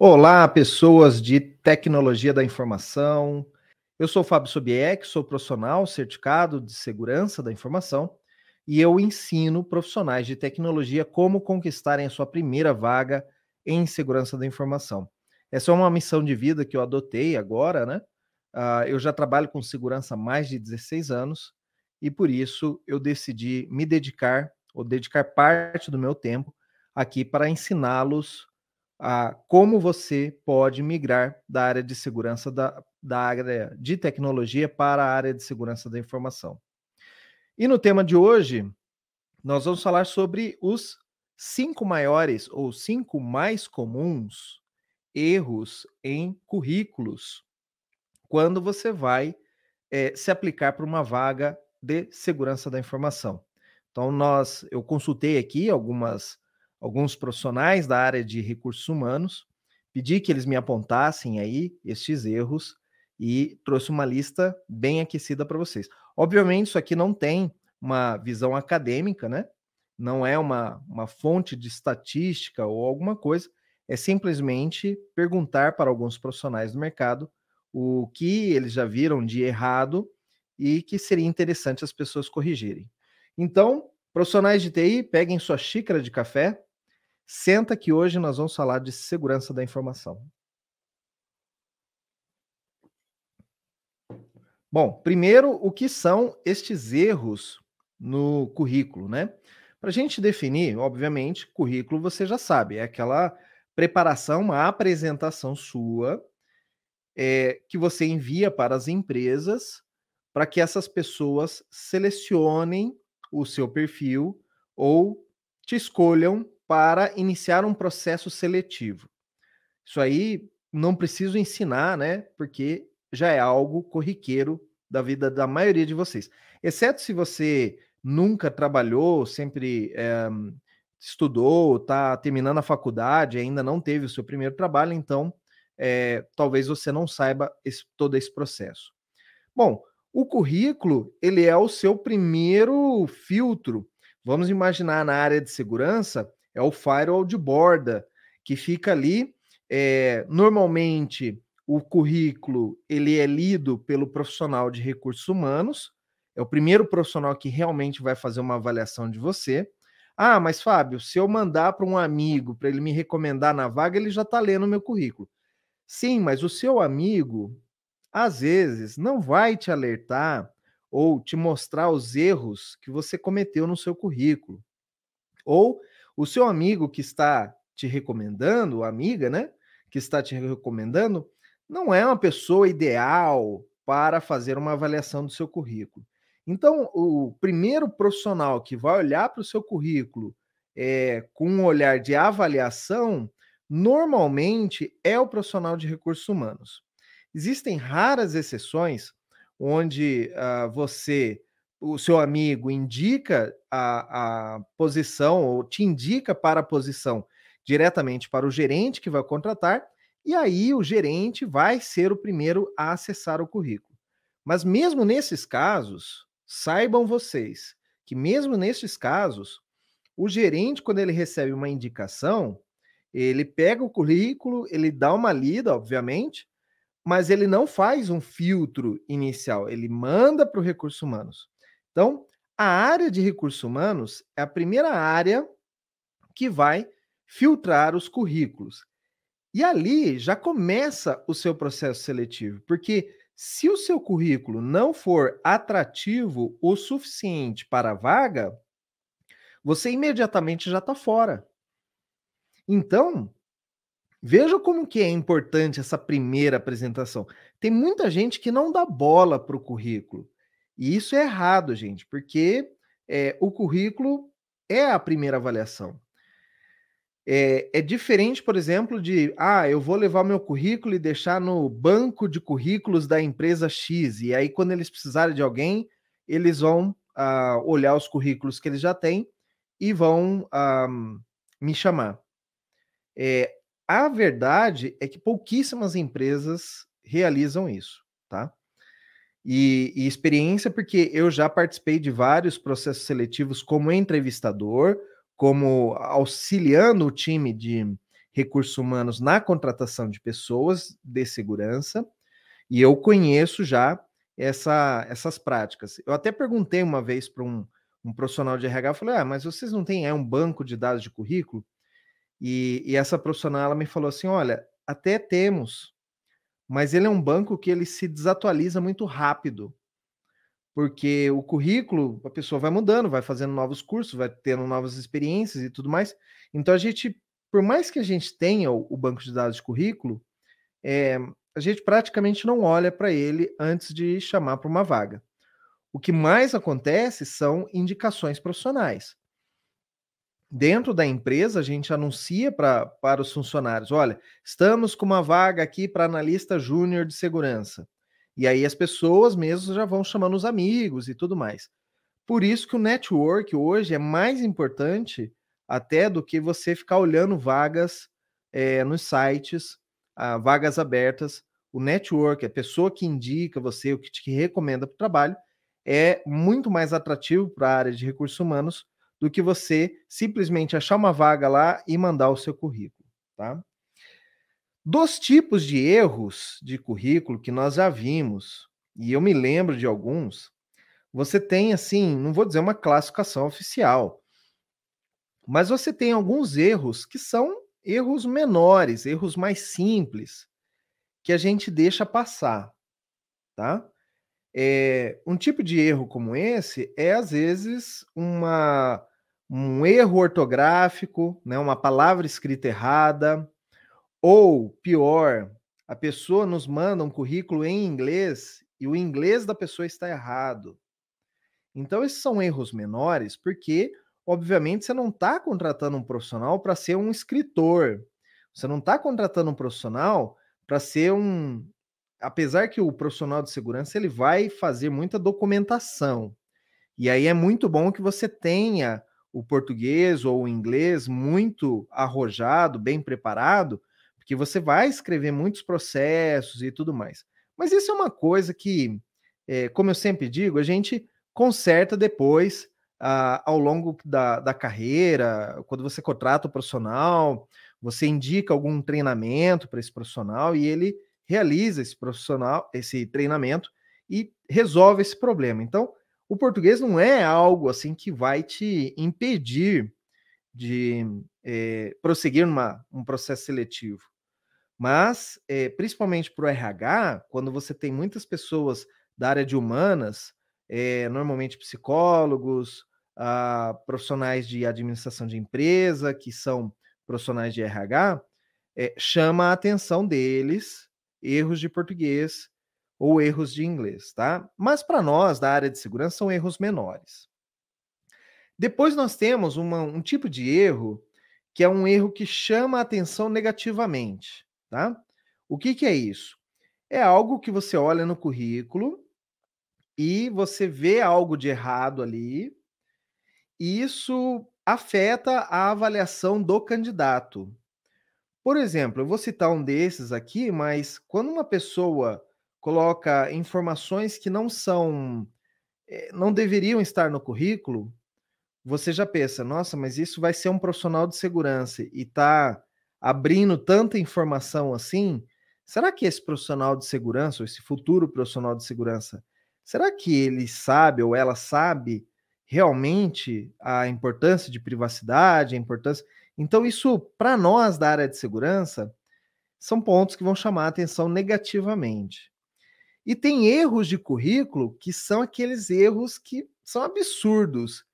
Olá, pessoas de tecnologia da informação. Eu sou Fábio Sobieck, sou profissional certificado de segurança da informação e eu ensino profissionais de tecnologia como conquistarem a sua primeira vaga em segurança da informação. Essa é uma missão de vida que eu adotei agora, né? Uh, eu já trabalho com segurança há mais de 16 anos e por isso eu decidi me dedicar, ou dedicar parte do meu tempo aqui para ensiná-los a como você pode migrar da área de segurança da, da área de tecnologia para a área de segurança da informação. E no tema de hoje, nós vamos falar sobre os cinco maiores ou cinco mais comuns erros em currículos quando você vai é, se aplicar para uma vaga de segurança da informação. Então, nós, eu consultei aqui algumas alguns profissionais da área de recursos humanos, pedi que eles me apontassem aí estes erros e trouxe uma lista bem aquecida para vocês. Obviamente, isso aqui não tem uma visão acadêmica, né? Não é uma, uma fonte de estatística ou alguma coisa, é simplesmente perguntar para alguns profissionais do mercado o que eles já viram de errado e que seria interessante as pessoas corrigirem. Então, profissionais de TI, peguem sua xícara de café, Senta que hoje nós vamos falar de segurança da informação. Bom, primeiro, o que são estes erros no currículo, né? Para a gente definir, obviamente, currículo você já sabe, é aquela preparação, uma apresentação sua é, que você envia para as empresas para que essas pessoas selecionem o seu perfil ou te escolham para iniciar um processo seletivo. Isso aí não preciso ensinar, né? Porque já é algo corriqueiro da vida da maioria de vocês. Exceto se você nunca trabalhou, sempre é, estudou, está terminando a faculdade, ainda não teve o seu primeiro trabalho, então é, talvez você não saiba esse, todo esse processo. Bom, o currículo ele é o seu primeiro filtro. Vamos imaginar na área de segurança é o firewall de borda, que fica ali. É, normalmente, o currículo ele é lido pelo profissional de recursos humanos, é o primeiro profissional que realmente vai fazer uma avaliação de você. Ah, mas Fábio, se eu mandar para um amigo para ele me recomendar na vaga, ele já está lendo meu currículo. Sim, mas o seu amigo, às vezes, não vai te alertar ou te mostrar os erros que você cometeu no seu currículo. Ou o seu amigo que está te recomendando, amiga, né? Que está te recomendando, não é uma pessoa ideal para fazer uma avaliação do seu currículo. Então, o primeiro profissional que vai olhar para o seu currículo é, com um olhar de avaliação, normalmente é o profissional de recursos humanos. Existem raras exceções onde uh, você o seu amigo indica a, a posição ou te indica para a posição diretamente para o gerente que vai contratar, e aí o gerente vai ser o primeiro a acessar o currículo. Mas mesmo nesses casos, saibam vocês que mesmo nesses casos, o gerente quando ele recebe uma indicação, ele pega o currículo, ele dá uma lida, obviamente, mas ele não faz um filtro inicial, ele manda para o recursos humanos. Então, a área de recursos humanos é a primeira área que vai filtrar os currículos. E ali já começa o seu processo seletivo, porque se o seu currículo não for atrativo o suficiente para a vaga, você imediatamente já está fora. Então, veja como que é importante essa primeira apresentação. Tem muita gente que não dá bola para o currículo. E isso é errado, gente, porque é, o currículo é a primeira avaliação. É, é, diferente, por exemplo, de ah, eu vou levar meu currículo e deixar no banco de currículos da empresa X, e aí, quando eles precisarem de alguém, eles vão ah, olhar os currículos que eles já têm e vão ah, me chamar. É, a verdade é que pouquíssimas empresas realizam isso, tá? E, e, experiência, porque eu já participei de vários processos seletivos como entrevistador, como auxiliando o time de recursos humanos na contratação de pessoas de segurança, e eu conheço já essa, essas práticas. Eu até perguntei uma vez para um, um profissional de RH, falei, ah, mas vocês não têm é, um banco de dados de currículo? E, e essa profissional ela me falou assim, olha, até temos, mas ele é um banco que ele se desatualiza muito rápido porque o currículo, a pessoa vai mudando, vai fazendo novos cursos, vai tendo novas experiências e tudo mais. Então a gente, por mais que a gente tenha o, banco de dados de currículo, é, a gente praticamente não olha para ele antes de chamar para uma vaga. O que mais acontece são indicações profissionais. Dentro da empresa, a gente anuncia pra, para os funcionários: olha, estamos com uma vaga aqui para analista júnior de segurança. E aí as pessoas mesmo já vão chamando os amigos e tudo mais. Por isso que o network hoje é mais importante até do que você ficar olhando vagas é, nos sites, vagas abertas. O network, a pessoa que indica você, o que te recomenda para o trabalho, é muito mais atrativo para a área de recursos humanos do que você simplesmente achar uma vaga lá e mandar o seu currículo, tá? Dos tipos de erros de currículo que nós já vimos, e eu me lembro de alguns, você tem assim, não vou dizer uma classificação oficial, mas você tem alguns erros que são erros menores, erros mais simples, que a gente deixa passar, tá? É, um tipo de erro como esse é às vezes uma um erro ortográfico, né, uma palavra escrita errada, ou, pior, a pessoa nos manda um currículo em inglês e o inglês da pessoa está errado. Então, esses são erros menores, porque, obviamente, você não está contratando um profissional para ser um escritor. Você não está contratando um profissional para ser um. Apesar que o profissional de segurança ele vai fazer muita documentação. E aí é muito bom que você tenha o português ou o inglês muito arrojado, bem preparado, que você vai escrever muitos processos e tudo mais. Mas isso é uma coisa que, é, como eu sempre digo, a gente conserta depois, ah, ao longo da, da carreira, quando você contrata o profissional, você indica algum treinamento para esse profissional e ele realiza esse profissional, esse treinamento e resolve esse problema. Então, o português não é algo assim que vai te impedir de é, prosseguir numa, um processo seletivo. Mas, é, principalmente para o RH, quando você tem muitas pessoas da área de humanas, é, normalmente psicólogos, ah, profissionais de administração de empresa, que são profissionais de RH, chama a atenção deles erros de português ou erros de inglês, tá? Mas para nós, da área de segurança, são erros menores. Depois nós temos uma, um tipo de erro que é um erro que chama a atenção negativamente tá? O que, que é isso? É algo que você olha no currículo e você vê algo de errado ali, e isso afeta a avaliação do candidato. Por exemplo, eu vou citar um desses aqui, mas quando uma pessoa coloca informações que não são, eh, não deveriam estar no currículo, você já pensa, nossa, mas isso vai ser um profissional de segurança e está abrindo tanta informação assim, será que esse profissional de segurança, ou esse futuro profissional de segurança, será que ele sabe ou ela sabe realmente a importância de privacidade, a importância. Então, isso, para nós da área de segurança, são pontos que vão chamar a atenção negativamente. E tem erros de currículo que são aqueles erros que são absurdos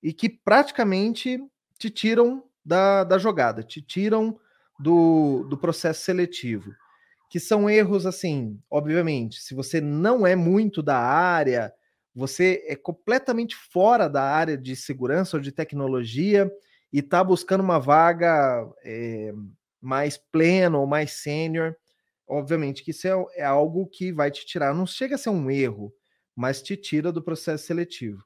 e que praticamente te tiram da, da jogada, te tiram do, do processo seletivo, que são erros assim, obviamente, se você não é muito da área, você é completamente fora da área de segurança ou de tecnologia e está buscando uma vaga é, mais plena ou mais sênior, obviamente que isso é, é algo que vai te tirar, não chega a ser um erro, mas te tira do processo seletivo.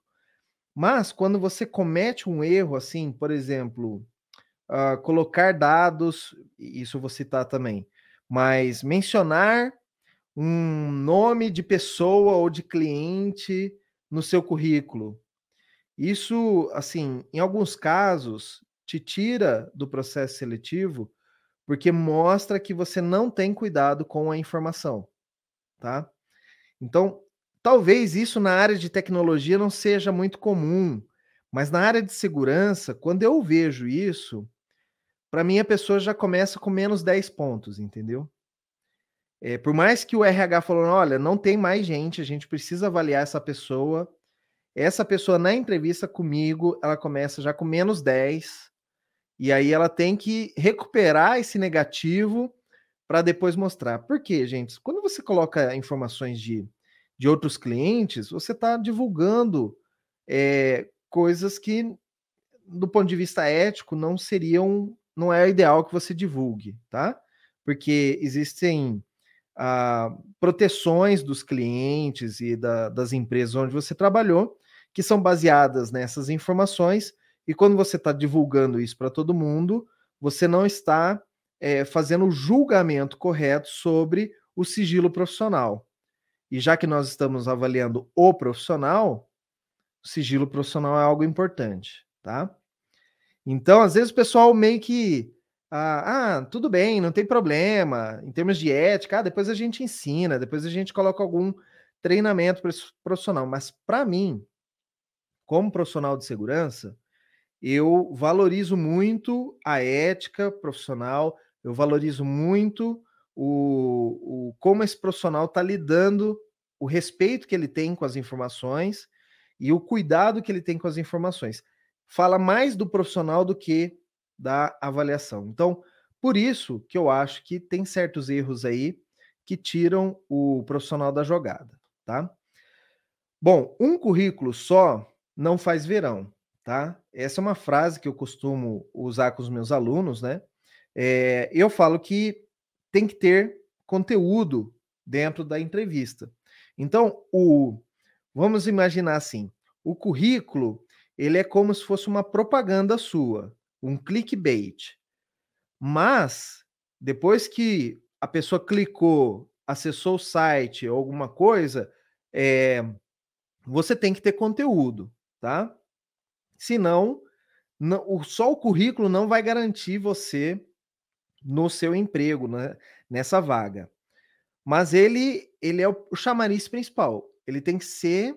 Mas quando você comete um erro assim, por exemplo, uh, colocar dados, isso eu vou citar também, mas mencionar um nome de pessoa ou de cliente no seu currículo. Isso, assim, em alguns casos, te tira do processo seletivo, porque mostra que você não tem cuidado com a informação, tá? Então, talvez isso na área de tecnologia não seja muito comum, mas na área de segurança, quando eu vejo isso, para mim a pessoa já começa com menos 10 pontos, entendeu? É, por mais que o RH falou, olha, não tem mais gente, a gente precisa avaliar essa pessoa. Essa pessoa na entrevista comigo, ela começa já com menos 10, e aí ela tem que recuperar esse negativo para depois mostrar. Por quê, gente? Quando você coloca informações de, de outros clientes, você está divulgando é, coisas que, do ponto de vista ético, não seriam, não é ideal que você divulgue, tá? Porque existem ah, proteções dos clientes e da, das empresas onde você trabalhou que são baseadas nessas informações e quando você está divulgando isso para todo mundo, você não está é, fazendo o julgamento correto sobre o sigilo profissional. E já que nós estamos avaliando o profissional, o sigilo profissional é algo importante, tá? Então, às vezes o pessoal meio que ah, ah, tudo bem, não tem problema. Em termos de ética, ah, depois a gente ensina, depois a gente coloca algum treinamento profissional. Mas para mim, como profissional de segurança, eu valorizo muito a ética profissional, eu valorizo muito o, o como esse profissional está lidando, o respeito que ele tem com as informações e o cuidado que ele tem com as informações. Fala mais do profissional do que da avaliação. Então, por isso que eu acho que tem certos erros aí que tiram o profissional da jogada, tá? Bom, um currículo só não faz verão tá? Essa é uma frase que eu costumo usar com os meus alunos, né? É, eu falo que tem que ter conteúdo dentro da entrevista. Então, o vamos imaginar assim, o currículo ele é como se fosse uma propaganda sua, um clickbait. Mas depois que a pessoa clicou, acessou o site ou alguma coisa, é, você tem que ter conteúdo, tá? Senão, não, o, só o currículo não vai garantir você no seu emprego, né, nessa vaga. Mas ele, ele é o, o chamariz principal. Ele tem que ser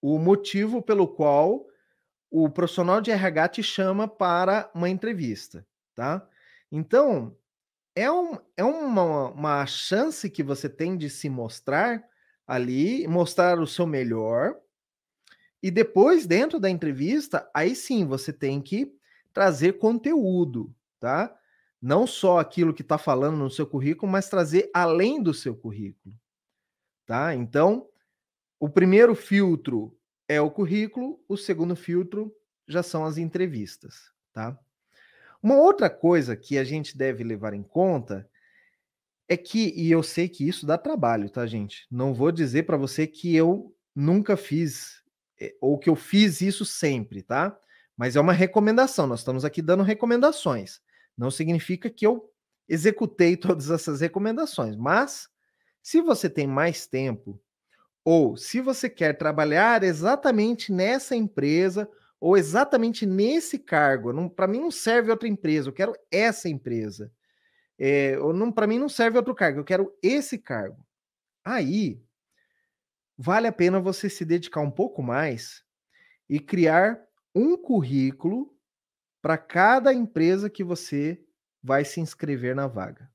o motivo pelo qual o profissional de RH te chama para uma entrevista, tá? Então, é, um, é uma, uma chance que você tem de se mostrar ali, mostrar o seu melhor, e depois, dentro da entrevista, aí sim você tem que trazer conteúdo, tá? Não só aquilo que está falando no seu currículo, mas trazer além do seu currículo, tá? Então, o primeiro filtro é o currículo, o segundo filtro já são as entrevistas, tá? Uma outra coisa que a gente deve levar em conta é que, e eu sei que isso dá trabalho, tá, gente? Não vou dizer para você que eu nunca fiz ou que eu fiz isso sempre, tá? Mas é uma recomendação, nós estamos aqui dando recomendações. Não significa que eu executei todas essas recomendações, mas se você tem mais tempo, ou se você quer trabalhar exatamente nessa empresa, ou exatamente nesse cargo, para mim não serve outra empresa, eu quero essa empresa. É, para mim não serve outro cargo, eu quero esse cargo. Aí vale a pena você se dedicar um pouco mais e criar um currículo para cada empresa que você vai se inscrever na vaga.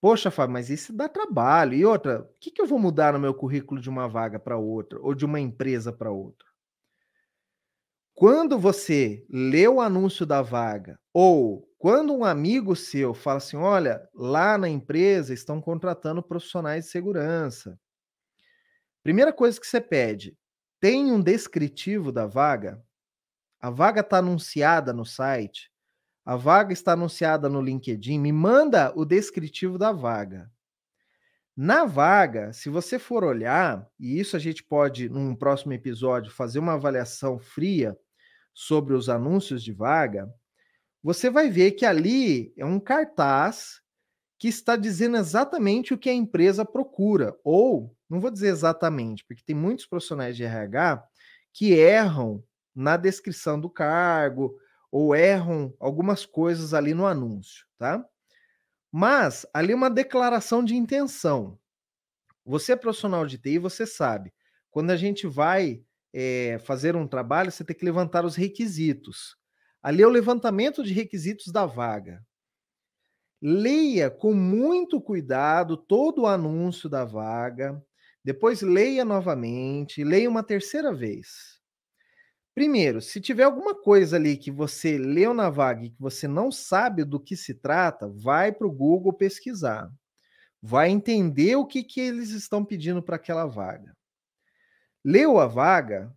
Poxa, Fábio, mas isso dá trabalho. E outra, o que, que eu vou mudar no meu currículo de uma vaga para outra, ou de uma empresa para outra? Quando você lê o anúncio da vaga, ou quando um amigo seu fala assim: olha, lá na empresa estão contratando profissionais de segurança, Primeira coisa que você pede, tem um descritivo da vaga? A vaga está anunciada no site? A vaga está anunciada no LinkedIn? Me manda o descritivo da vaga. Na vaga, se você for olhar, e isso a gente pode, num próximo episódio, fazer uma avaliação fria sobre os anúncios de vaga, você vai ver que ali é um cartaz que está dizendo exatamente o que a empresa procura, ou não vou dizer exatamente, porque tem muitos profissionais de RH que erram na descrição do cargo ou erram algumas coisas ali no anúncio, tá? Mas ali é uma declaração de intenção. Você é profissional de TI, você sabe. Quando a gente vai é, fazer um trabalho, você tem que levantar os requisitos. Ali é o levantamento de requisitos da vaga. Leia com muito cuidado todo o anúncio da vaga, depois leia novamente, leia uma terceira vez. Primeiro, se tiver alguma coisa ali que você leu na vaga e que você não sabe do que se trata, vai para o Google pesquisar. Vai entender o que, que eles estão pedindo para aquela vaga. Leu a vaga,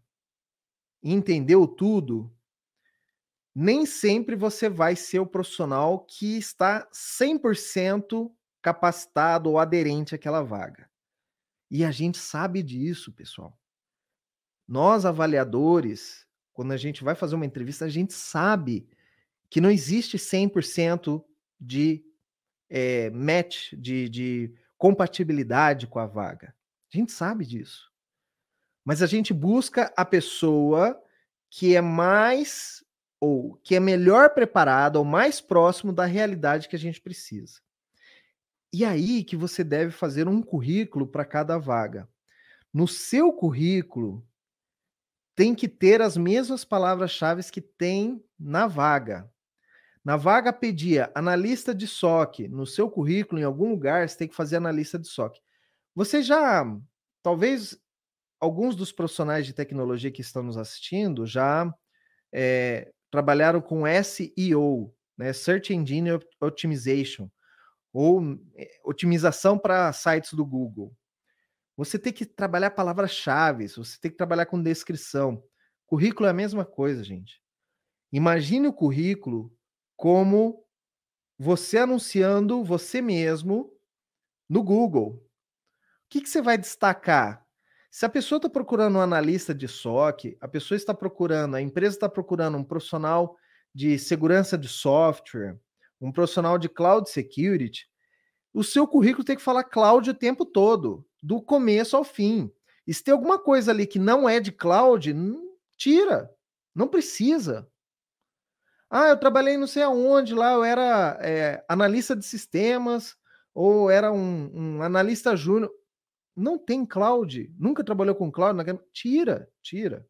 entendeu tudo, nem sempre você vai ser o profissional que está 100% capacitado ou aderente àquela vaga. E a gente sabe disso, pessoal. Nós, avaliadores, quando a gente vai fazer uma entrevista, a gente sabe que não existe 100% de é, match, de, de compatibilidade com a vaga. A gente sabe disso. Mas a gente busca a pessoa que é mais ou que é melhor preparado ou mais próximo da realidade que a gente precisa. E aí que você deve fazer um currículo para cada vaga. No seu currículo tem que ter as mesmas palavras-chave que tem na vaga. Na vaga pedia analista de SOC, no seu currículo, em algum lugar, você tem que fazer analista de SOC. Você já, talvez alguns dos profissionais de tecnologia que estão nos assistindo já é, trabalharam com SEO, né, Search Engine Optimization, ou eh, otimização para sites do Google. Você tem que trabalhar palavras-chave, você tem que trabalhar com descrição. Currículo é a mesma coisa, gente. Imagine o currículo como você anunciando você mesmo no Google. O que, que você vai destacar? Se a pessoa está procurando um analista de SOC, a pessoa está procurando, a empresa está procurando um profissional de segurança de software, um profissional de cloud security, o seu currículo tem que falar cloud o tempo todo, do começo ao fim. E se tem alguma coisa ali que não é de cloud, tira. Não precisa. Ah, eu trabalhei não sei aonde lá, eu era é, analista de sistemas, ou era um, um analista júnior não tem cloud, nunca trabalhou com cloud, tira, tira.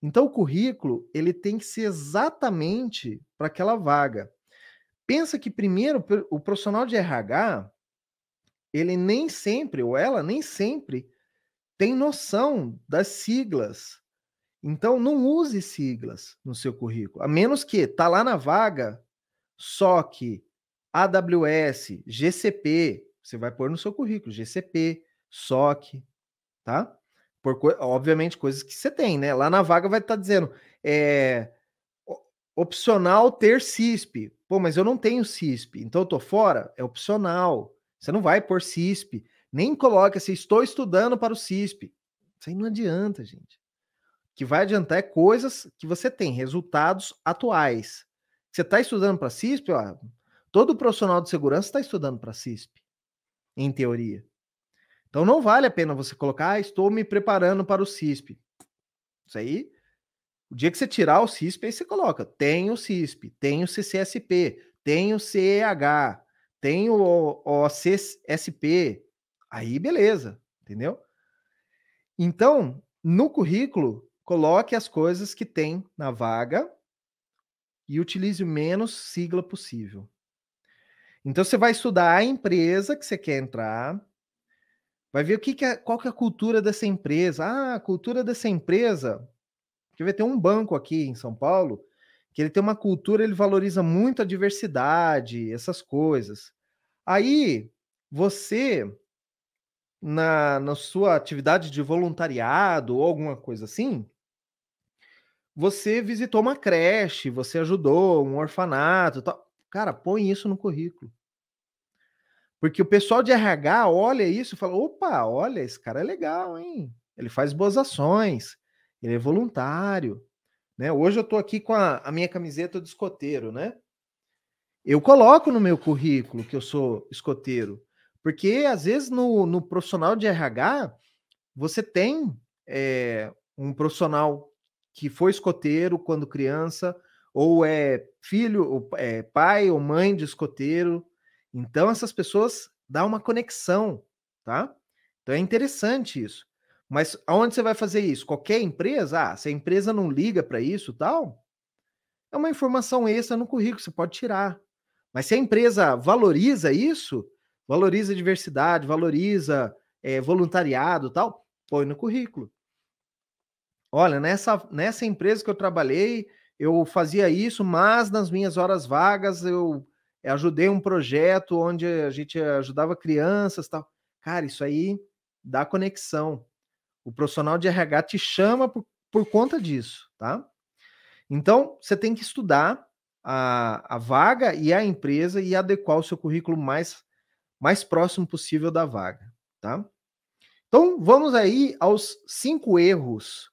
Então o currículo, ele tem que ser exatamente para aquela vaga. Pensa que primeiro o profissional de RH, ele nem sempre, ou ela nem sempre tem noção das siglas. Então não use siglas no seu currículo, a menos que tá lá na vaga SOC, AWS, GCP, você vai pôr no seu currículo GCP, SOC, tá? Por, obviamente, coisas que você tem, né? Lá na vaga vai estar tá dizendo é, opcional ter CISP. Pô, mas eu não tenho CISP, então eu tô fora? É opcional. Você não vai por CISP. Nem coloca assim, estou estudando para o CISP. Isso aí não adianta, gente. O que vai adiantar é coisas que você tem, resultados atuais. Você está estudando para CISP, ó, todo profissional de segurança está estudando para CISP, em teoria. Então não vale a pena você colocar, ah, estou me preparando para o CISP. Isso aí, o dia que você tirar o CISP, aí você coloca, tenho CISP, tenho CCSP, tenho CEH, tenho OCSP. Aí beleza, entendeu? Então, no currículo, coloque as coisas que tem na vaga e utilize o menos sigla possível. Então você vai estudar a empresa que você quer entrar, Vai ver o que, que é, qual que é a cultura dessa empresa. Ah, a cultura dessa empresa. Que vai ter um banco aqui em São Paulo que ele tem uma cultura, ele valoriza muito a diversidade, essas coisas. Aí você na, na sua atividade de voluntariado ou alguma coisa assim, você visitou uma creche, você ajudou um orfanato, tal. Cara, põe isso no currículo. Porque o pessoal de RH olha isso e fala: opa, olha, esse cara é legal, hein? Ele faz boas ações, ele é voluntário. Né? Hoje eu estou aqui com a, a, minha camiseta de escoteiro, né? Eu coloco no meu currículo que eu sou escoteiro, porque às vezes no, no profissional de RH você tem é, um profissional que foi escoteiro quando criança, ou é filho, ou é pai ou mãe de escoteiro, Então, essas pessoas dão uma conexão, tá? Então, é interessante isso. Mas aonde você vai fazer isso? Qualquer empresa? Ah, se a empresa não liga para isso tal, é uma informação extra no currículo, você pode tirar. Mas se a empresa valoriza isso, valoriza a diversidade, valoriza é, voluntariado tal, põe no currículo. Olha, nessa, nessa empresa que eu trabalhei, eu fazia isso, mas nas minhas horas vagas eu ajudei um projeto onde a gente ajudava crianças tal. Cara, isso aí dá conexão. O profissional de RH te chama por, por conta disso, tá? Então, você tem que estudar a, a vaga e a empresa e adequar o seu currículo mais, mais próximo possível da vaga, tá? Então, vamos aí aos cinco erros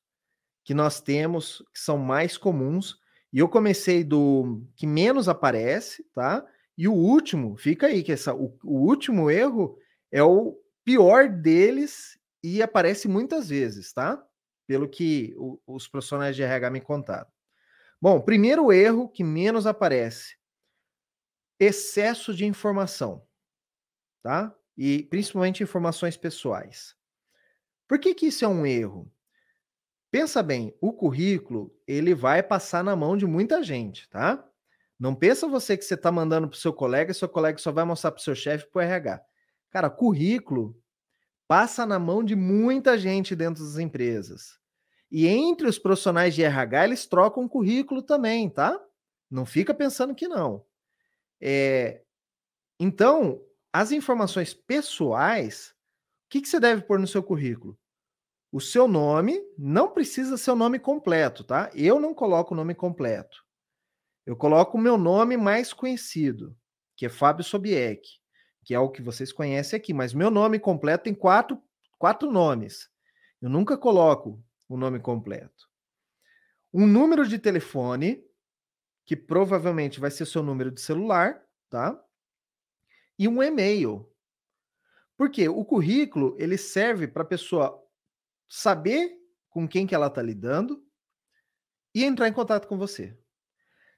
que nós temos que são mais comuns. E eu comecei do que menos aparece, tá? E o último, fica aí, que essa, o, o último erro é o pior deles e aparece muitas vezes, tá? Pelo que o, os profissionais de RH me contaram. Bom, primeiro erro que menos aparece: excesso de informação, tá? E principalmente informações pessoais. Por que, que isso é um erro? Pensa bem, o currículo ele vai passar na mão de muita gente, tá? Não pensa você que você está mandando para o seu colega e seu colega só vai mostrar para o seu chefe para o RH. Cara, currículo passa na mão de muita gente dentro das empresas. E entre os profissionais de RH, eles trocam currículo também, tá? Não fica pensando que não. É... Então, as informações pessoais, o que, que você deve pôr no seu currículo? o seu nome não precisa ser o nome completo, tá? Eu não coloco o nome completo. Eu coloco o meu nome mais conhecido, que é Fábio Sobieck, que é o que vocês conhecem aqui, mas meu nome completo tem quatro, quatro nomes. Eu nunca coloco o nome completo. Um número de telefone, que provavelmente vai ser seu número de celular, tá? E um e-mail. Porque o currículo, ele serve para a pessoa saber com quem que ela está lidando e entrar em contato com você.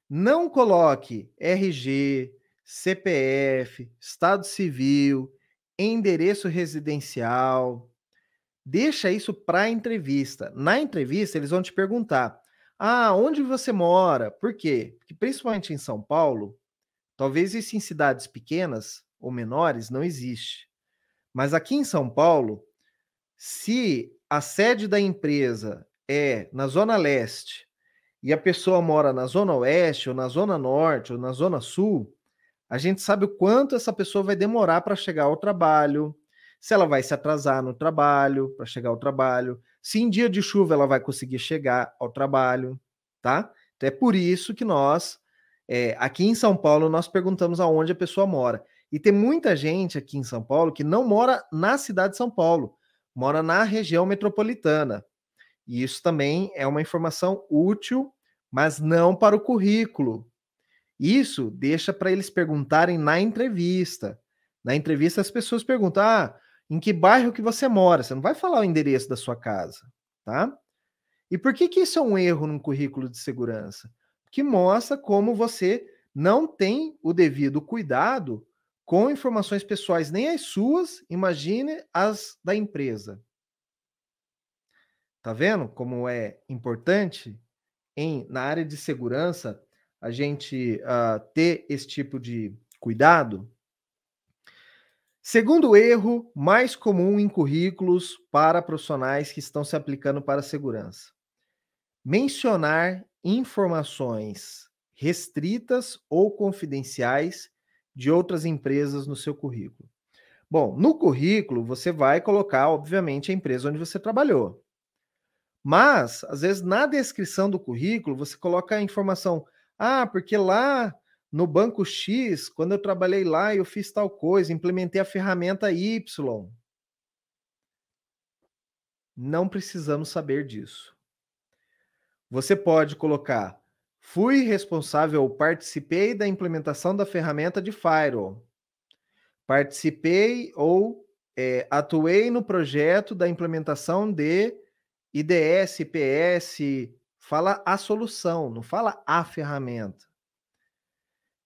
Não coloque RG, CPF, Estado Civil, endereço residencial. Deixa isso para a entrevista. Na entrevista, eles vão te perguntar: ah, onde você mora? Por quê? Porque principalmente em São Paulo, talvez isso em cidades pequenas ou menores não existe. Mas aqui em São Paulo, se a sede da empresa é na Zona Leste e a pessoa mora na Zona Oeste, ou na Zona Norte, ou na Zona Sul, a gente sabe o quanto essa pessoa vai demorar para chegar ao trabalho, se ela vai se atrasar no trabalho, para chegar ao trabalho, se em dia de chuva ela vai conseguir chegar ao trabalho, tá? Então é por isso que nós, é, aqui em São Paulo, nós perguntamos aonde a pessoa mora. E tem muita gente aqui em São Paulo que não mora na cidade de São Paulo, mora na região metropolitana. E isso também é uma informação útil, mas não para o currículo. Isso deixa para eles perguntarem na entrevista. Na entrevista as pessoas perguntam: "Ah, em que bairro que você mora?". Você não vai falar o endereço da sua casa, tá? E por que que isso é um erro num currículo de segurança? Que mostra como você não tem o devido cuidado com informações pessoais, nem as suas, imagine as da empresa. Tá vendo como é importante em na área de segurança a gente uh, ter esse tipo de cuidado? Segundo erro mais comum em currículos para profissionais que estão se aplicando para a segurança: mencionar informações restritas ou confidenciais de outras empresas no seu currículo? Bom, no currículo você vai colocar, obviamente, a empresa onde você trabalhou. Mas, às vezes, na descrição do currículo, você coloca a informação: ah, porque lá no banco X, quando eu trabalhei lá, eu fiz tal coisa, implementei a ferramenta Y. Não precisamos saber disso. Você pode colocar Fui responsável ou participei da implementação da ferramenta de Firewall. Participei ou é, atuei no projeto da implementação de IDS, PS. Fala a solução, não fala a ferramenta.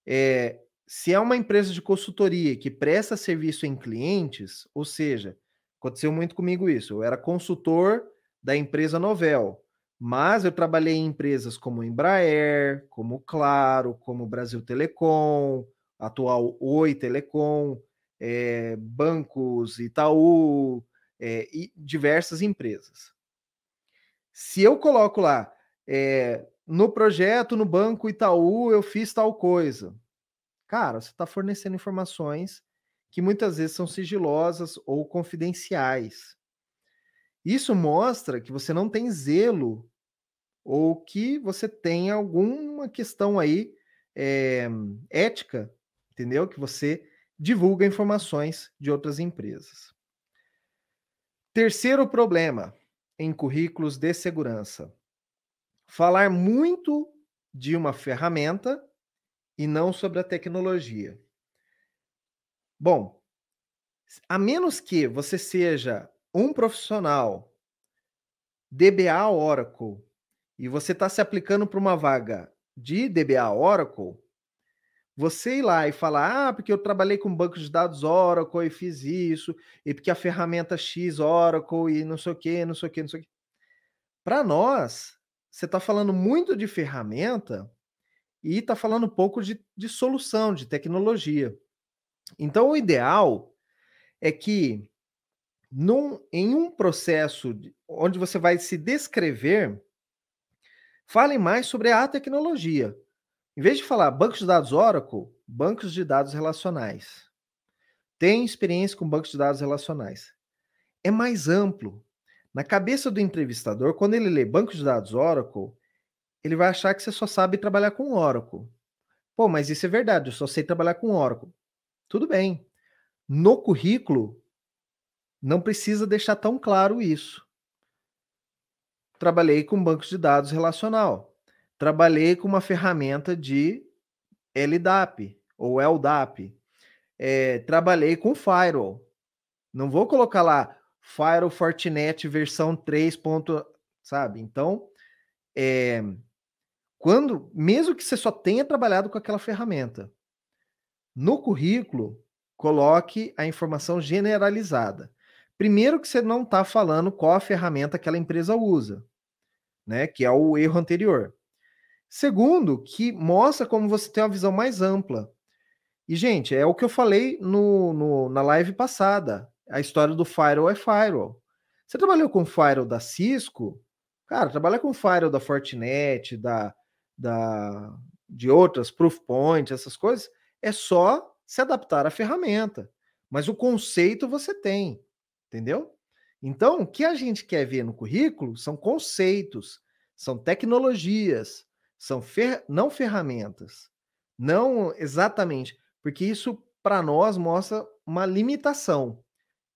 É, se é uma empresa de consultoria que presta serviço em clientes, ou seja, aconteceu muito comigo isso. Eu era consultor da empresa Novel, mas eu trabalhei em empresas como Embraer, como Claro, como Brasil Telecom, atual Oi Telecom, é, bancos Itaú é, e diversas empresas. Se eu coloco lá, é, no projeto, no banco Itaú, eu fiz tal coisa. Cara, você está fornecendo informações que muitas vezes são sigilosas ou confidenciais. Isso mostra que você não tem zelo ou que você tem alguma questão aí é, ética, entendeu? Que você divulga informações de outras empresas. Terceiro problema em currículos de segurança: falar muito de uma ferramenta e não sobre a tecnologia. Bom, a menos que você seja um profissional DBA Oracle e você está se aplicando para uma vaga de DBA Oracle, você ir lá e falar, ah, porque eu trabalhei com banco de dados Oracle e fiz isso, e porque a ferramenta X Oracle e não sei o que, não sei o que, não sei o que. Para nós, você está falando muito de ferramenta e está falando pouco de, de solução, de tecnologia. Então, o ideal é que num, em um processo onde você vai se descrever, fale mais sobre a tecnologia. Em vez de falar bancos de dados Oracle, bancos de dados relacionais. Tem experiência com bancos de dados relacionais. É mais amplo. Na cabeça do entrevistador, quando ele lê bancos de dados Oracle, ele vai achar que você só sabe trabalhar com Oracle. Pô, mas isso é verdade, eu só sei trabalhar com Oracle. Tudo bem. No currículo, não precisa deixar tão claro isso. Trabalhei com bancos de dados relacional trabalhei com uma ferramenta de LDAP ou LDAP. É, trabalhei com Firewall. Não vou colocar lá Firewall Fortinet versão 3. sabe? Então, é, quando, mesmo que você só tenha trabalhado com aquela ferramenta, no currículo, coloque a informação generalizada. Primeiro que você não está falando qual a ferramenta aquela empresa usa, né? Que é o erro anterior. Segundo, que mostra como você tem uma visão mais ampla. E, gente, é o que eu falei no, no, na live passada. A história do Firewall é Firewall. Você trabalhou com Firewall da Cisco? Cara, trabalha com Firewall da Fortinet, da, da, de outras, Proofpoint, essas coisas, é só se adaptar à ferramenta. Mas o conceito você tem, entendeu? Então, o que a gente quer ver no currículo são conceitos, são tecnologias, são fer não ferramentas. Não exatamente, porque isso para nós mostra uma limitação.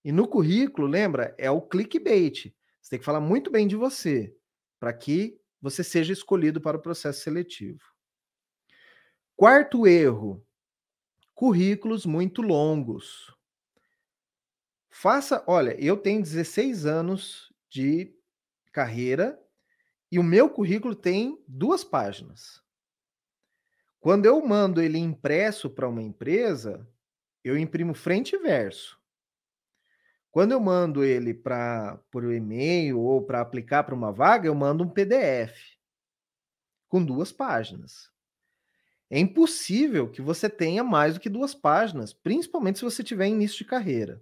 E no currículo, lembra, é o clickbait. Você tem que falar muito bem de você para que você seja escolhido para o processo seletivo. Quarto erro: currículos muito longos. Faça, olha, eu tenho 16 anos de carreira e o meu currículo tem duas páginas. Quando eu mando ele impresso para uma empresa, eu imprimo frente e verso. Quando eu mando ele para por e-mail ou para aplicar para uma vaga, eu mando um PDF com duas páginas. É impossível que você tenha mais do que duas páginas, principalmente se você tiver início de carreira.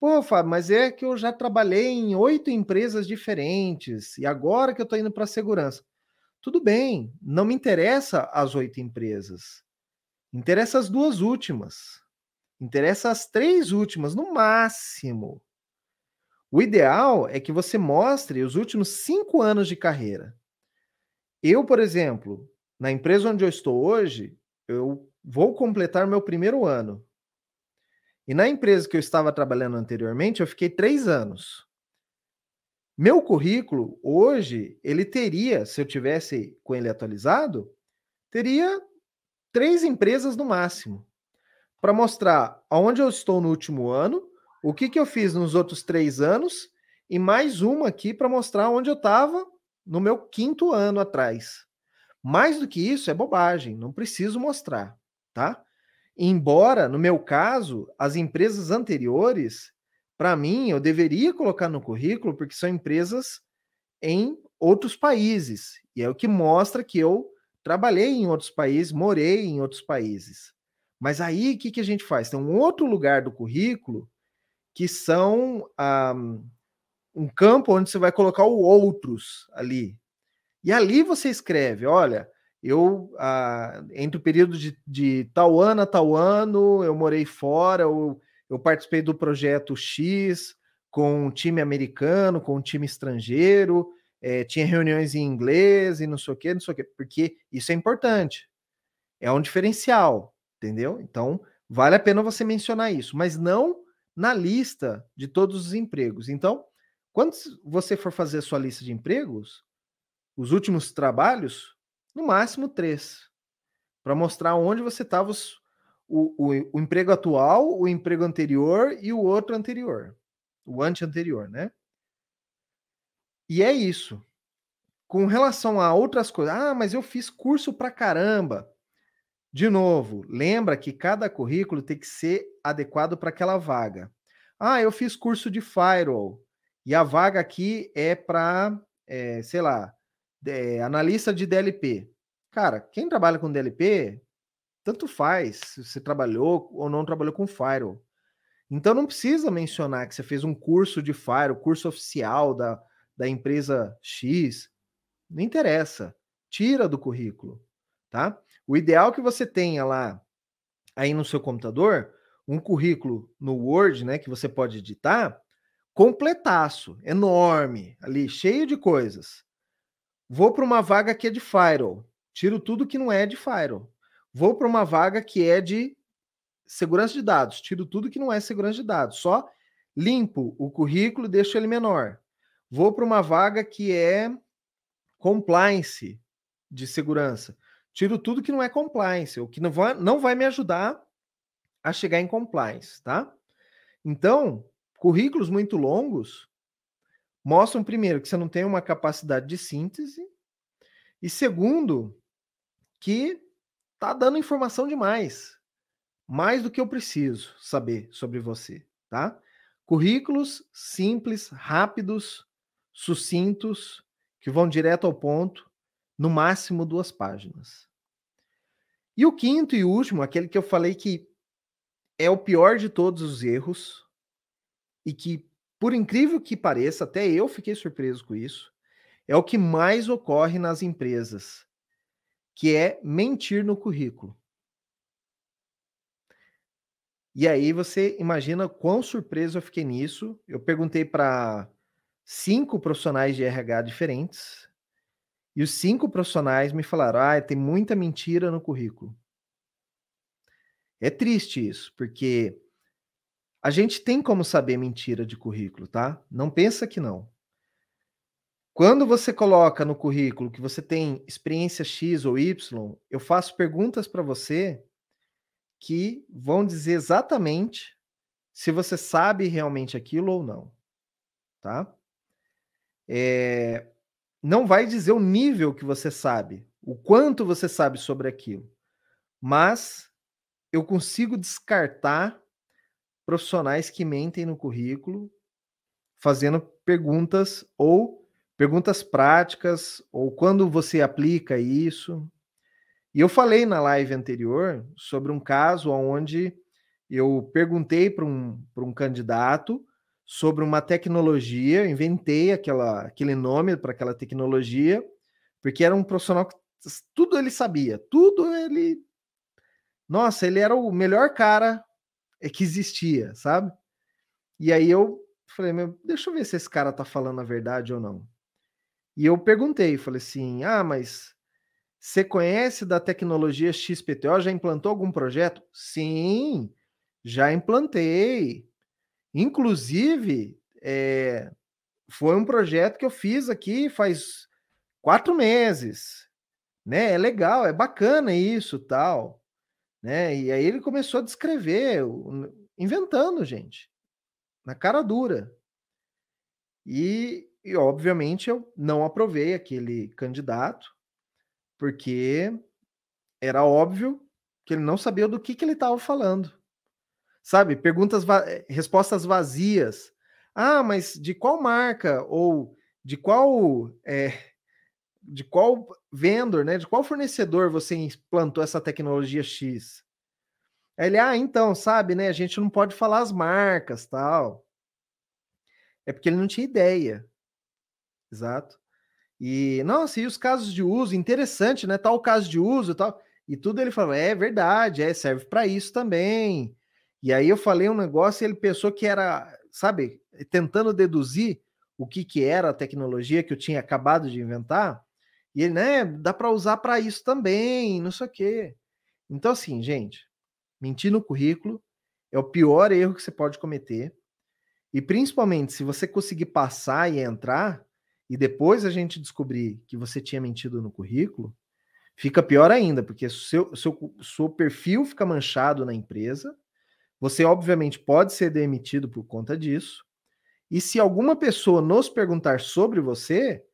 Pô, Fábio, mas é que eu já trabalhei em oito empresas diferentes e agora que eu estou indo para a segurança. Tudo bem, não me interessa as oito empresas. Interessa as duas últimas. Interessa as três últimas, no máximo. O ideal é que você mostre os últimos cinco anos de carreira. Eu, por exemplo, na empresa onde eu estou hoje, eu vou completar meu primeiro ano. E na empresa que eu estava trabalhando anteriormente, eu fiquei três anos. Meu currículo, hoje, ele teria, se eu tivesse com ele atualizado, teria três empresas no máximo, para mostrar aonde eu estou no último ano, o que, que eu fiz nos outros três anos, e mais uma aqui para mostrar onde eu estava no meu quinto ano atrás. Mais do que isso é bobagem, não preciso mostrar, tá? Embora, no meu caso, as empresas anteriores, para mim, eu deveria colocar no currículo, porque são empresas em outros países. E é o que mostra que eu trabalhei em outros países, morei em outros países. Mas aí, o que, que a gente faz? Tem um outro lugar do currículo que são ah, um campo onde você vai colocar o outros ali. E ali você escreve, olha, eu, ah, entre o período de, de tal ano a tal ano, eu morei fora, eu, eu participei do projeto X com um time americano, com um time estrangeiro, é, tinha reuniões em inglês e não sei o que, não sei o que, porque isso é importante. É um diferencial, entendeu? Então, vale a pena você mencionar isso, mas não na lista de todos os empregos. Então, quando você for fazer a sua lista de empregos, os últimos trabalhos, no máximo três, para mostrar onde você estava o, o, o, emprego atual, o emprego anterior e o outro anterior, o ante-anterior, né? E é isso. Com relação a outras coisas, ah, mas eu fiz curso para caramba. De novo, lembra que cada currículo tem que ser adequado para aquela vaga. Ah, eu fiz curso de firewall. E a vaga aqui é para, é, sei lá, é, analista de DLP. Cara, quem trabalha com DLP, tanto faz se você trabalhou ou não trabalhou com Firewall. Então não precisa mencionar que você fez um curso de Firewall, curso oficial da, da empresa X. Não interessa. Tira do currículo, tá? O ideal é que você tenha lá aí no seu computador um currículo no Word, né, que você pode editar, completaço, enorme, ali, cheio de coisas. Vou para uma vaga que é de Firewall, tiro tudo que não é de Firewall. Vou para uma vaga que é de segurança de dados, tiro tudo que não é segurança de dados, só limpo o currículo deixo ele menor. Vou para uma vaga que é compliance de segurança, tiro tudo que não é compliance, o que não vai, não vai me ajudar a chegar em compliance, tá? Então, Currículos muito longos mostram, primeiro, que você não tem uma capacidade de síntese, e segundo, que tá dando informação demais. Mais do que eu preciso saber sobre você, tá? Currículos simples, rápidos, sucintos, que vão direto ao ponto, no máximo duas páginas. E o quinto e último, aquele que eu falei que é o pior de todos os erros, e que, por incrível que pareça, até eu fiquei surpreso com isso, é o que mais ocorre nas empresas, que é mentir no currículo. E aí você imagina quão surpreso eu fiquei nisso. Eu perguntei para cinco profissionais de RH diferentes, e os cinco profissionais me falaram: ah, tem muita mentira no currículo. É triste isso, porque a gente tem como saber mentira de currículo, tá? Não pensa que não. Quando você coloca no currículo que você tem experiência X ou Y, eu faço perguntas para você que vão dizer exatamente se você sabe realmente aquilo ou não, tá? É, não vai dizer o nível que você sabe, o quanto você sabe sobre aquilo, mas eu consigo descartar profissionais que mentem no currículo, fazendo perguntas ou perguntas práticas, ou quando você aplica isso. E eu falei na live anterior sobre um caso onde eu perguntei para um, um candidato sobre uma tecnologia, inventei aquela, aquele nome para aquela tecnologia, porque era um profissional que tudo ele sabia, tudo ele. Nossa, ele era o melhor cara que existia, sabe? E aí eu falei, meu, deixa eu ver se esse cara tá falando a verdade ou não. E eu perguntei, falei assim: "Ah, mas você conhece da tecnologia XPTO? Já implantou algum projeto?" Sim, já implantei. Inclusive, é, foi um projeto que eu fiz aqui faz quatro meses, né? É legal, é bacana isso, tal né? E aí ele começou a descrever, inventando, gente, na cara dura. E, e obviamente eu não aprovei aquele candidato, porque era óbvio que ele não sabia do que, que ele estava falando. Sabe? Perguntas, va respostas vazias. Ah, mas de qual marca? Ou de qual é, de qual vendor, né? De qual fornecedor você implantou essa tecnologia X? Ele, ah, então, sabe, né? A gente não pode falar as marcas, tal. É porque ele não tinha ideia. Exato. E, nossa, e os casos de uso, interessante, né? Tal caso de uso tal. E tudo ele falou, é verdade, é, serve para isso também. E aí eu falei um negócio e ele pensou que era, sabe, tentando deduzir o que, que era a tecnologia que eu tinha acabado de inventar. E ele, né, dá para usar para isso também, não sei o quê. Então, assim, gente, mentir no currículo é o pior erro que você pode cometer. E principalmente se você conseguir passar e entrar, e depois a gente descobrir que você tinha mentido no currículo, fica pior ainda, porque seu, seu, seu perfil fica manchado na empresa. Você, obviamente, pode ser demitido por conta disso. E se alguma pessoa nos perguntar sobre você,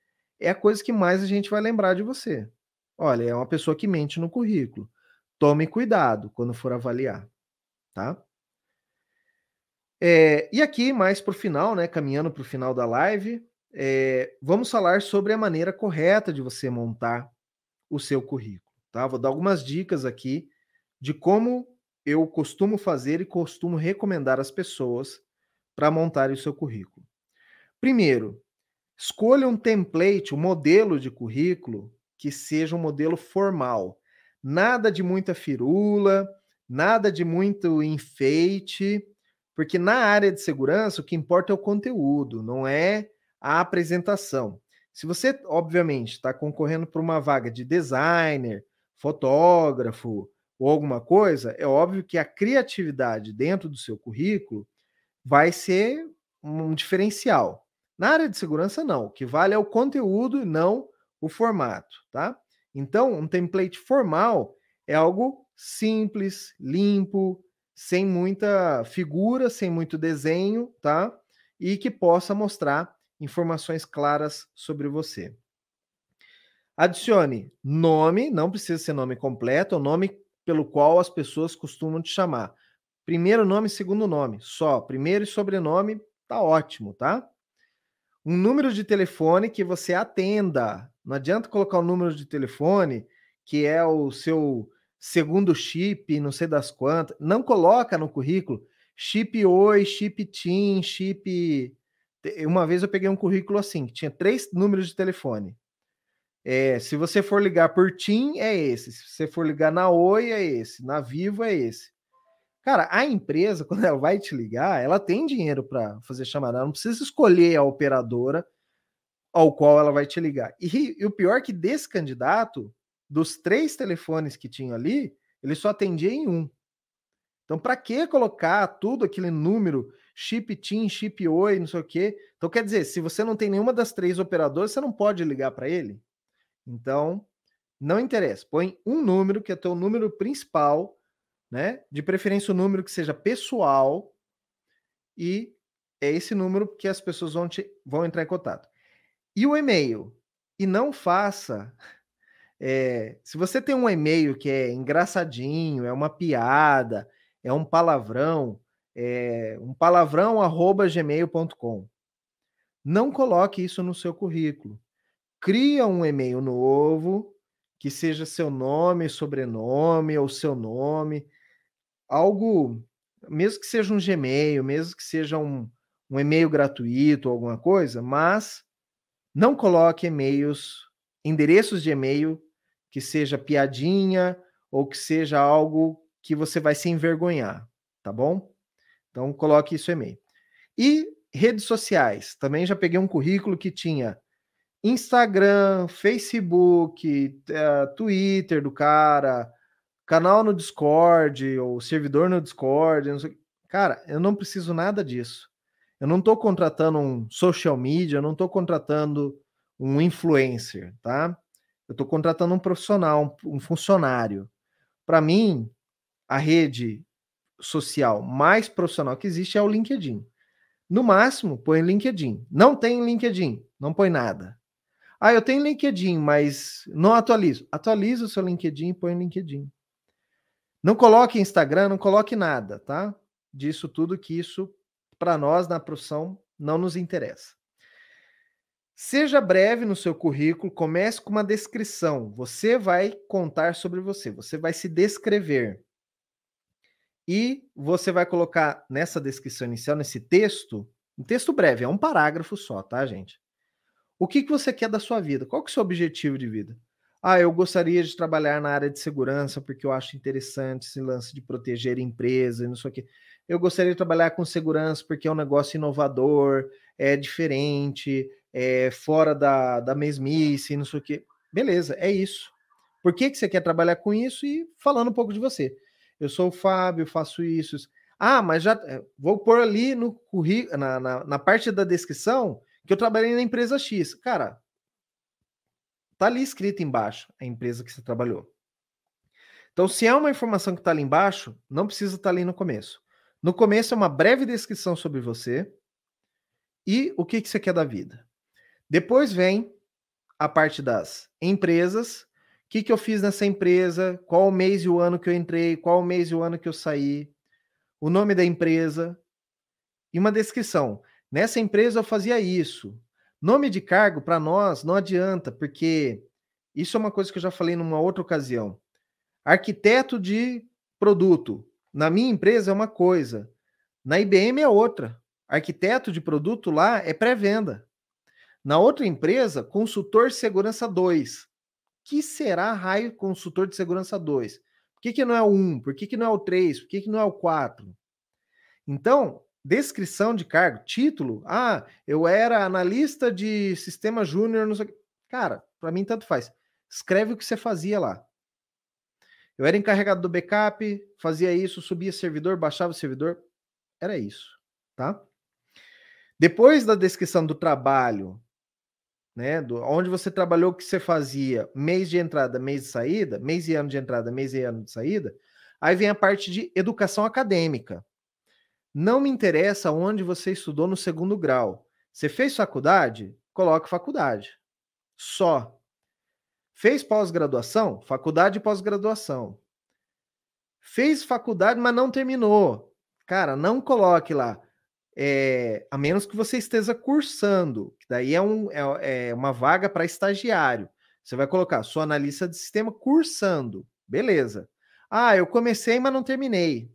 é a coisa que mais a gente vai lembrar de você. Olha, é uma pessoa que mente no currículo. Tome cuidado quando for avaliar, tá? É, e aqui, mais para o final, né, caminhando para o final da live, é, vamos falar sobre a maneira correta de você montar o seu currículo, tá? Vou dar algumas dicas aqui de como eu costumo fazer e costumo recomendar às pessoas para montarem o seu currículo. Primeiro, Escolha um template, um modelo de currículo que seja um modelo formal. Nada de muita firula, nada de muito enfeite, porque na área de segurança o que importa é o conteúdo, não é a apresentação. Se você, obviamente, está concorrendo para uma vaga de designer, fotógrafo ou alguma coisa, é óbvio que a criatividade dentro do seu currículo vai ser um diferencial. Na área de segurança, não. O que vale é o conteúdo e não o formato, tá? Então, um template formal é algo simples, limpo, sem muita figura, sem muito desenho, tá? E que possa mostrar informações claras sobre você. Adicione nome, não precisa ser nome completo, o nome pelo qual as pessoas costumam te chamar. Primeiro nome, segundo nome, só. Primeiro e sobrenome, tá ótimo, tá? um número de telefone que você atenda. Não adianta colocar o número de telefone que é o seu segundo chip, não sei das quantas. Não coloca no currículo chip Oi, chip TIM, chip. Uma vez eu peguei um currículo assim, que tinha três números de telefone. É, se você for ligar por TIM, é esse. Se você for ligar na Oi, é esse. Na Vivo, é esse. Cara, a empresa, quando ela vai te ligar, ela tem dinheiro para fazer chamada, ela não precisa escolher a operadora ao qual ela vai te ligar. E, e o pior é que desse candidato, dos três telefones que tinha ali, ele só atendia em um. Então, para que colocar tudo aquele número, chip TIM, chip Oi, não sei o quê? Então, quer dizer, se você não tem nenhuma das três operadoras, você não pode ligar para ele. Então, não interessa. Põe um número, que é teu número principal, né? De preferência um número que seja pessoal e é esse número que as pessoas vão, te, vão entrar em contato. E o e-mail. E não faça. É, se você tem um e-mail que é engraçadinho, é uma piada, é um palavrão, é um palavrão arroba gmail.com. Não coloque isso no seu currículo. Cria um e-mail novo, que seja seu nome, sobrenome ou seu nome, algo, mesmo que seja um Gmail, mesmo que seja um, um e-mail gratuito ou alguma coisa, mas não coloque e-mails, endereços de e-mail que seja piadinha ou que seja algo que você vai se envergonhar, tá bom? Então coloque isso e-mail. E redes sociais, também já peguei um currículo que tinha Instagram, Facebook, uh, Twitter do cara, canal no Discord ou servidor no Discord. Cara, eu não preciso nada disso. Eu não estou contratando um social media, eu não estou contratando um influencer, tá? Eu estou contratando um profissional, um funcionário. Para mim, a rede social mais profissional que existe é o LinkedIn. No máximo, põe LinkedIn. Não tem LinkedIn, não põe nada. Ah, eu tenho LinkedIn, mas não atualizo. Atualiza o seu LinkedIn e põe LinkedIn. Não coloque Instagram, não coloque nada, tá? Disso tudo que isso, para nós na profissão, não nos interessa. Seja breve no seu currículo, comece com uma descrição. Você vai contar sobre você, você vai se descrever. E você vai colocar nessa descrição inicial, nesse texto, um texto breve, é um parágrafo só, tá, gente? O que, que você quer da sua vida? Qual que é o seu objetivo de vida? Ah, eu gostaria de trabalhar na área de segurança porque eu acho interessante esse lance de proteger empresa e não sei o quê. Eu gostaria de trabalhar com segurança porque é um negócio inovador, é diferente, é fora da, da mesmice, não sei o quê. Beleza, é isso. Por que, que você quer trabalhar com isso? E falando um pouco de você. Eu sou o Fábio, faço isso. Ah, mas já eh, vou pôr ali no currículo, na, na, na parte da descrição, que eu trabalhei na empresa X. Cara, Está ali escrito embaixo a empresa que você trabalhou. Então, se é uma informação que está ali embaixo, não precisa estar tá ali no começo. No começo é uma breve descrição sobre você e o que, que você quer da vida. Depois vem a parte das empresas. O que, que eu fiz nessa empresa? Qual o mês e o ano que eu entrei? Qual o mês e o ano que eu saí? O nome da empresa e uma descrição. Nessa empresa eu fazia isso. Nome de cargo, para nós, não adianta, porque isso é uma coisa que eu já falei numa outra ocasião. Arquiteto de produto. Na minha empresa é uma coisa, na IBM é outra. Arquiteto de produto lá é pré-venda. Na outra empresa, consultor segurança 2. Que será raio consultor de segurança 2? Por que, que não é o 1? Por que, que não é o 3? Por que, que não é o 4? Então, descrição de cargo, título. Ah, eu era analista de sistema júnior, não sei o que. Cara, para mim tanto faz. Escreve o que você fazia lá. Eu era encarregado do backup, fazia isso, subia servidor, baixava servidor. Era isso, tá? Depois da descrição do trabalho, né, do, onde você trabalhou, o que você fazia, mês de entrada, mês de saída, mês e ano de entrada, mês e ano de saída, aí vem a parte de educação acadêmica. Não me interessa onde você estudou no segundo grau. Você fez faculdade? Coloque faculdade. Só. Fez pós-graduação? Faculdade e pós-graduação. Fez faculdade, mas não terminou. Cara, não coloque lá. É, a menos que você esteja cursando, daí é, um, é, é uma vaga para estagiário. Você vai colocar sua analista de sistema cursando. Beleza. Ah, eu comecei, mas não terminei.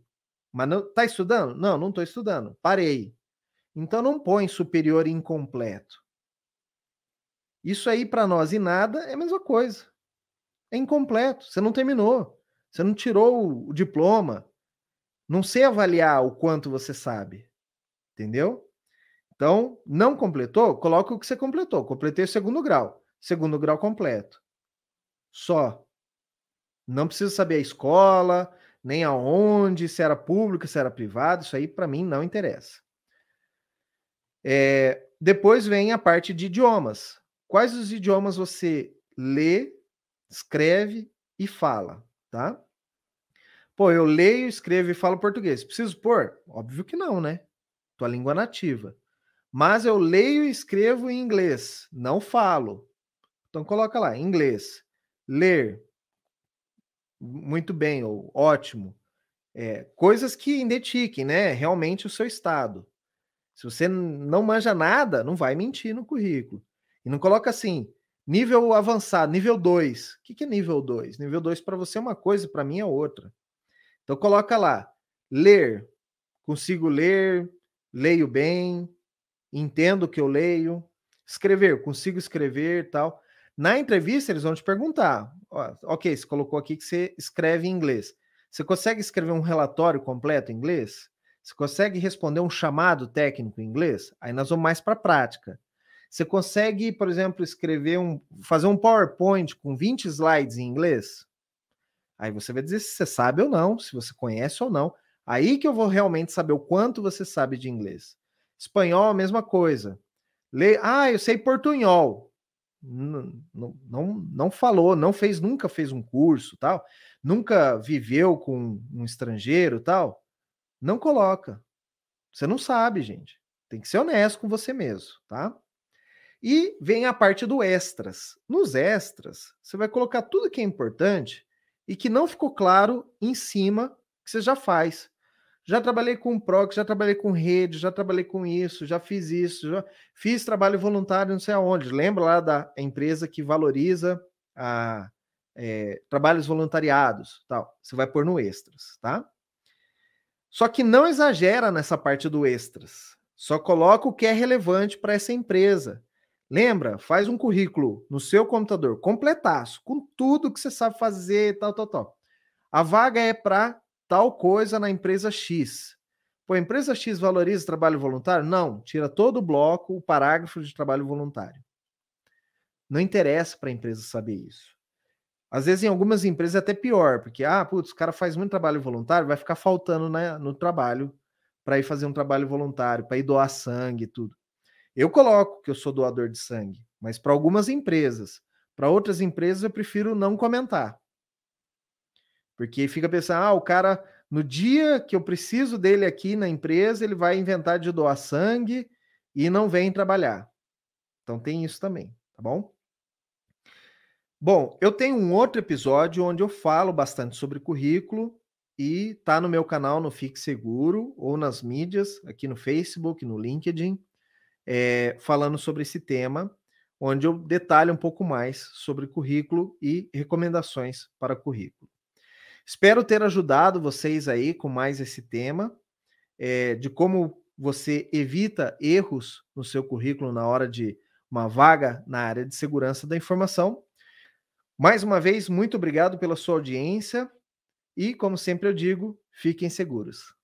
Mas não tá estudando? Não, não estou estudando. Parei. Então não põe superior incompleto. Isso aí para nós e nada é a mesma coisa. É incompleto. Você não terminou. Você não tirou o diploma. Não sei avaliar o quanto você sabe. Entendeu? Então, não completou? Coloca o que você completou. Completei o segundo grau. Segundo grau completo. Só. Não precisa saber a escola, nem aonde, se era público, se era privado, isso aí para mim não interessa. É, depois vem a parte de idiomas. Quais os idiomas você lê, escreve e fala, tá? Pô, eu leio, escrevo e falo português. Preciso pôr? Óbvio que não, né? Tua língua nativa. Mas eu leio e escrevo em inglês, não falo. Então coloca lá, inglês. Ler, muito bem, ou ótimo. É, coisas que identifiquem, né, realmente o seu estado. Se você não manja nada, não vai mentir no currículo. E não coloca assim, nível avançado, nível 2. O que, que é nível 2? Nível 2 para você é uma coisa, para mim é outra. Então coloca lá, ler, consigo ler, leio bem, entendo o que eu leio, escrever, consigo escrever, tal. Na entrevista, eles vão te perguntar: ó, ok, você colocou aqui que você escreve em inglês. Você consegue escrever um relatório completo em inglês? Você consegue responder um chamado técnico em inglês? Aí nós vamos mais para a prática. Você consegue, por exemplo, escrever um, fazer um PowerPoint com 20 slides em inglês? Aí você vai dizer se você sabe ou não, se você conhece ou não. Aí que eu vou realmente saber o quanto você sabe de inglês. Espanhol, a mesma coisa. Lê, ah, eu sei portunhol não, não, não falou, não fez, nunca fez um curso, tal, nunca viveu com um estrangeiro, tal, não coloca. Você não sabe, gente. Tem que ser honesto com você mesmo, tá? E vem a parte do extras. Nos extras, você vai colocar tudo que é importante e que não ficou claro em cima que você já faz. Já trabalhei com proc, já trabalhei com rede, já trabalhei com isso, já fiz isso, já fiz trabalho voluntário não sei aonde. Lembra lá da empresa que valoriza a, é, trabalhos voluntariados, tal. Você vai pôr no extras, tá? Só que não exagera nessa parte do extras. Só coloca o que é relevante para essa empresa. Lembra? Faz um currículo no seu computador, completaço, com tudo que você sabe fazer, tal, tal, tal. A vaga é para tal coisa na empresa X. Pô, a empresa X valoriza trabalho voluntário? Não, tira todo o bloco, o parágrafo de trabalho voluntário. Não interessa para a empresa saber isso. Às vezes, em algumas empresas é até pior, porque, ah, putz, o cara faz muito trabalho voluntário, vai ficar faltando né, no trabalho para ir fazer um trabalho voluntário, para ir doar sangue e tudo. Eu coloco que eu sou doador de sangue, mas para algumas empresas. Para outras empresas, eu prefiro não comentar. Porque fica pensando, ah, o cara, no dia que eu preciso dele aqui na empresa, ele vai inventar de doar sangue e não vem trabalhar. Então tem isso também, tá bom? Bom, eu tenho um outro episódio onde eu falo bastante sobre currículo e tá no meu canal no Fique Seguro ou nas mídias, aqui no Facebook, no LinkedIn, é, falando sobre esse tema, onde eu detalho um pouco mais sobre currículo e recomendações para currículo. Espero ter ajudado vocês aí com mais esse tema, é, de como você evita erros no seu currículo na hora de uma vaga na área de segurança da informação. Mais uma vez, muito obrigado pela sua audiência e, como sempre eu digo, fiquem seguros.